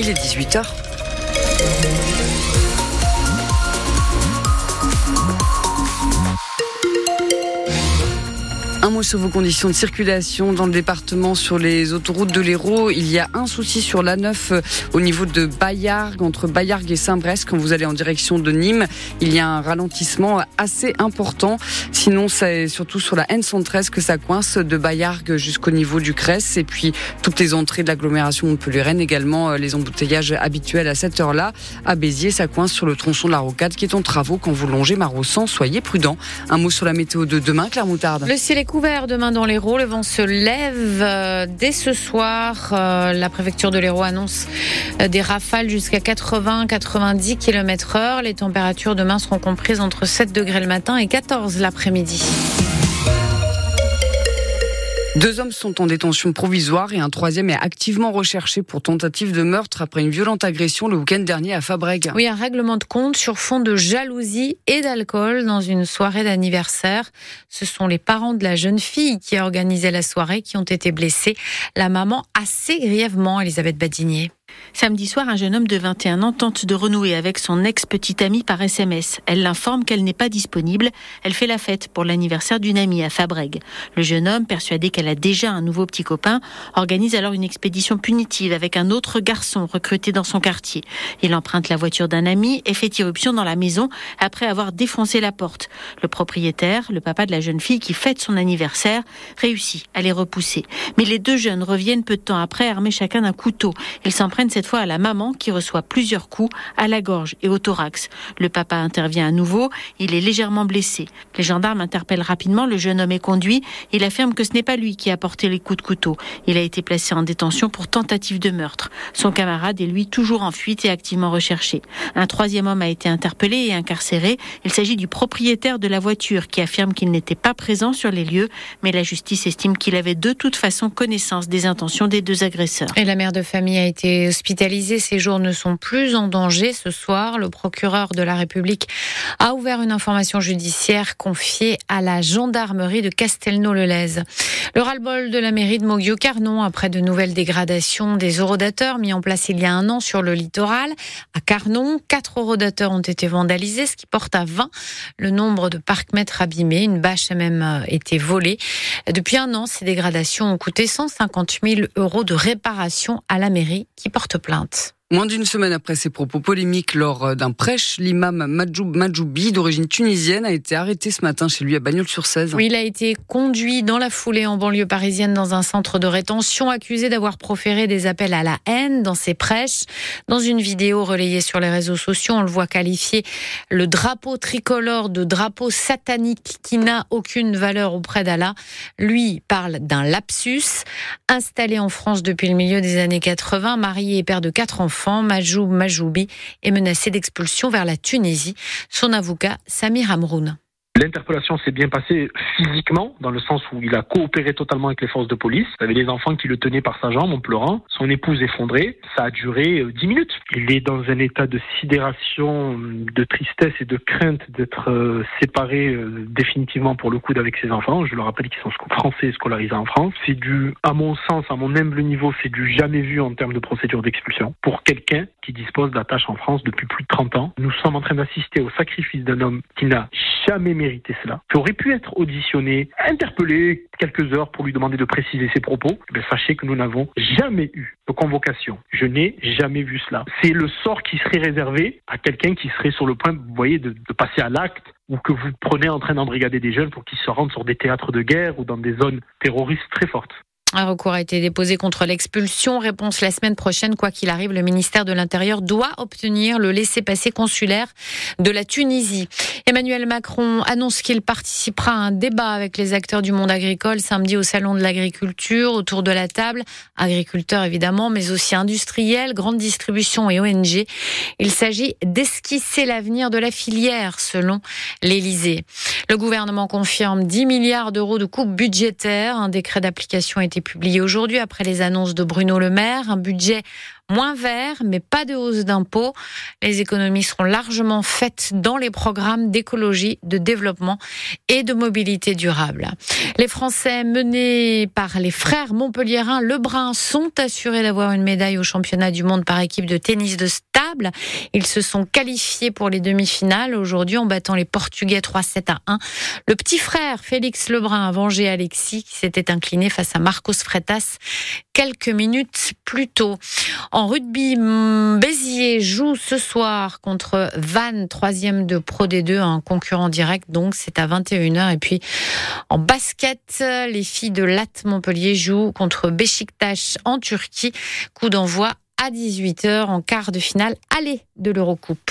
il est 18h. Un mot sur vos conditions de circulation dans le département sur les autoroutes de l'Hérault. Il y a un souci sur l'A9 euh, au niveau de Bayargues, entre Bayargues et Saint-Brest. Quand vous allez en direction de Nîmes, il y a un ralentissement assez important. Sinon, c'est surtout sur la N113 que ça coince de Bayargues jusqu'au niveau du Cresse. Et puis, toutes les entrées de l'agglomération Montpellier-Rennes également, euh, les embouteillages habituels à cette heure-là. À Béziers, ça coince sur le tronçon de la Rocade qui est en travaux quand vous longez Marossan. Soyez prudents. Un mot sur la météo de demain, Claire Moutarde. Le ciel est couvert demain dans l'Hérault. Le vent se lève euh, dès ce soir. Euh, la préfecture de l'Hérault annonce euh, des rafales jusqu'à 80-90 km heure. Les températures demain seront comprises entre 7 degrés le matin et 14 l'après-midi. Deux hommes sont en détention provisoire et un troisième est activement recherché pour tentative de meurtre après une violente agression le week-end dernier à Fabrègue. Oui, un règlement de compte sur fond de jalousie et d'alcool dans une soirée d'anniversaire. Ce sont les parents de la jeune fille qui a organisé la soirée qui ont été blessés. La maman assez grièvement, Elisabeth Badinier. Samedi soir, un jeune homme de 21 ans tente de renouer avec son ex-petite amie par SMS. Elle l'informe qu'elle n'est pas disponible. Elle fait la fête pour l'anniversaire d'une amie à Fabrègue. Le jeune homme, persuadé qu'elle a déjà un nouveau petit copain, organise alors une expédition punitive avec un autre garçon recruté dans son quartier. Il emprunte la voiture d'un ami et fait irruption dans la maison après avoir défoncé la porte. Le propriétaire, le papa de la jeune fille qui fête son anniversaire, réussit à les repousser. Mais les deux jeunes reviennent peu de temps après armés chacun d'un couteau. Ils cette fois à la maman qui reçoit plusieurs coups à la gorge et au thorax. Le papa intervient à nouveau, il est légèrement blessé. Les gendarmes interpellent rapidement, le jeune homme est conduit, il affirme que ce n'est pas lui qui a porté les coups de couteau. Il a été placé en détention pour tentative de meurtre. Son camarade est lui toujours en fuite et activement recherché. Un troisième homme a été interpellé et incarcéré. Il s'agit du propriétaire de la voiture qui affirme qu'il n'était pas présent sur les lieux, mais la justice estime qu'il avait de toute façon connaissance des intentions des deux agresseurs. Et la mère de famille a été hospitalisés. Ces jours ne sont plus en danger. Ce soir, le procureur de la République a ouvert une information judiciaire confiée à la gendarmerie de Castelnau-le-Lez. Le ras-le-bol de la mairie de Moguio-Carnon après de nouvelles dégradations des orodateurs mis en place il y a un an sur le littoral. À Carnon, quatre orodateurs ont été vandalisés, ce qui porte à 20 le nombre de parcs-mètres abîmés. Une bâche a même euh, été volée. Depuis un an, ces dégradations ont coûté 150 000 euros de réparation à la mairie qui porte plainte. Moins d'une semaine après ses propos polémiques lors d'un prêche, l'imam Majoub Majoubi, d'origine tunisienne, a été arrêté ce matin chez lui à Bagnols-sur-Cèze. Oui, il a été conduit dans la foulée en banlieue parisienne dans un centre de rétention, accusé d'avoir proféré des appels à la haine dans ses prêches. Dans une vidéo relayée sur les réseaux sociaux, on le voit qualifier le drapeau tricolore de drapeau satanique qui n'a aucune valeur auprès d'Allah. Lui parle d'un lapsus. Installé en France depuis le milieu des années 80, marié et père de quatre enfants, Majoub Majoubi, est menacé d'expulsion vers la Tunisie. Son avocat, Samir Amroun. L'interpellation s'est bien passée physiquement, dans le sens où il a coopéré totalement avec les forces de police. Il avait des enfants qui le tenaient par sa jambe en pleurant. Son épouse effondrée. Ça a duré euh, dix minutes. Il est dans un état de sidération, de tristesse et de crainte d'être euh, séparé euh, définitivement pour le coup d'avec ses enfants. Je le rappelle qu'ils sont français scolarisés en France. C'est du, à mon sens, à mon humble niveau, c'est du jamais vu en termes de procédure d'expulsion. Pour quelqu'un qui dispose d'attaches en France depuis plus de 30 ans, nous sommes en train d'assister au sacrifice d'un homme qui n'a jamais mérité cela, qui aurait pu être auditionné, interpellé quelques heures pour lui demander de préciser ses propos, eh sachez que nous n'avons jamais eu de convocation. Je n'ai jamais vu cela. C'est le sort qui serait réservé à quelqu'un qui serait sur le point, vous voyez, de passer à l'acte ou que vous prenez en train d'embrigader des jeunes pour qu'ils se rendent sur des théâtres de guerre ou dans des zones terroristes très fortes. Un recours a été déposé contre l'expulsion. Réponse la semaine prochaine. Quoi qu'il arrive, le ministère de l'Intérieur doit obtenir le laissez-passer consulaire de la Tunisie. Emmanuel Macron annonce qu'il participera à un débat avec les acteurs du monde agricole samedi au Salon de l'Agriculture autour de la table. Agriculteurs évidemment, mais aussi industriels, grande distribution et ONG. Il s'agit d'esquisser l'avenir de la filière selon l'Élysée. Le gouvernement confirme 10 milliards d'euros de coupes budgétaires. Un décret d'application a été publié aujourd'hui après les annonces de Bruno Le Maire. Un budget moins vert, mais pas de hausse d'impôts. Les économies seront largement faites dans les programmes d'écologie, de développement et de mobilité durable. Les Français menés par les frères montpelliérains Lebrun sont assurés d'avoir une médaille au championnat du monde par équipe de tennis de stable. Ils se sont qualifiés pour les demi-finales aujourd'hui en battant les Portugais 3-7 à 1. Le petit frère Félix Lebrun a vengé Alexis qui s'était incliné face à Marcos Freitas quelques minutes plus tôt. Rugby, Béziers joue ce soir contre Vannes, troisième de Pro D2, un concurrent direct, donc c'est à 21h. Et puis en basket, les filles de Lat Montpellier jouent contre Beşiktaş en Turquie. Coup d'envoi à 18h en quart de finale aller de l'Eurocoupe.